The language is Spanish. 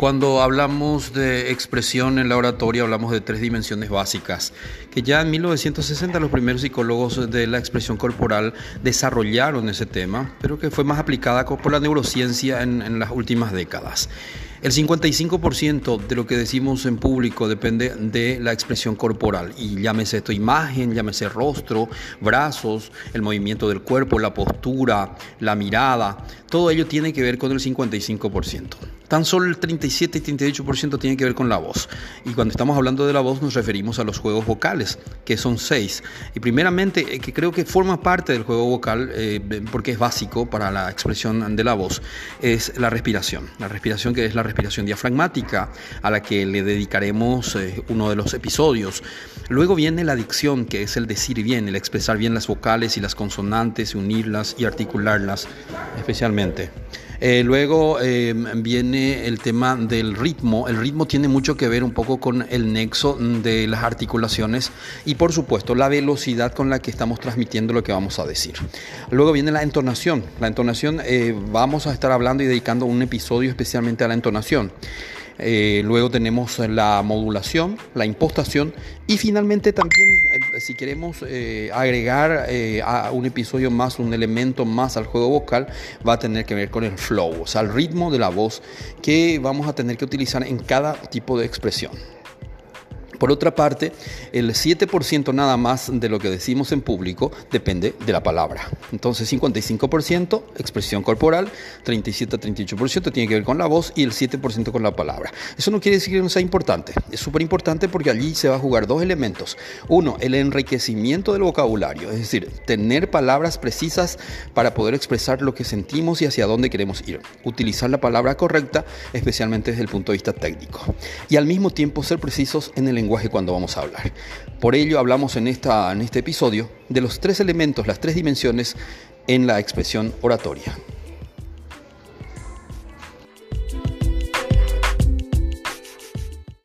Cuando hablamos de expresión en la oratoria hablamos de tres dimensiones básicas, que ya en 1960 los primeros psicólogos de la expresión corporal desarrollaron ese tema, pero que fue más aplicada por la neurociencia en, en las últimas décadas. El 55% de lo que decimos en público depende de la expresión corporal y llámese esto imagen, llámese rostro, brazos, el movimiento del cuerpo, la postura, la mirada, todo ello tiene que ver con el 55%. Tan solo el 37 y 38% tiene que ver con la voz. Y cuando estamos hablando de la voz nos referimos a los juegos vocales, que son seis. Y primeramente, eh, que creo que forma parte del juego vocal, eh, porque es básico para la expresión de la voz, es la respiración. La respiración que es la respiración diafragmática, a la que le dedicaremos eh, uno de los episodios. Luego viene la dicción, que es el decir bien, el expresar bien las vocales y las consonantes, unirlas y articularlas especialmente. Eh, luego eh, viene el tema del ritmo. El ritmo tiene mucho que ver un poco con el nexo de las articulaciones y por supuesto la velocidad con la que estamos transmitiendo lo que vamos a decir. Luego viene la entonación. La entonación eh, vamos a estar hablando y dedicando un episodio especialmente a la entonación. Luego tenemos la modulación, la impostación y finalmente también si queremos eh, agregar a un episodio más, un elemento más al juego vocal, va a tener que ver con el flow, o sea, el ritmo de la voz que vamos a tener que utilizar en cada tipo de expresión. Por otra parte, el 7% nada más de lo que decimos en público depende de la palabra. Entonces, 55% expresión corporal, 37-38% tiene que ver con la voz y el 7% con la palabra. Eso no quiere decir que no sea importante. Es súper importante porque allí se va a jugar dos elementos. Uno, el enriquecimiento del vocabulario, es decir, tener palabras precisas para poder expresar lo que sentimos y hacia dónde queremos ir. Utilizar la palabra correcta, especialmente desde el punto de vista técnico. Y al mismo tiempo ser precisos en el lenguaje cuando vamos a hablar. Por ello hablamos en, esta, en este episodio de los tres elementos, las tres dimensiones en la expresión oratoria.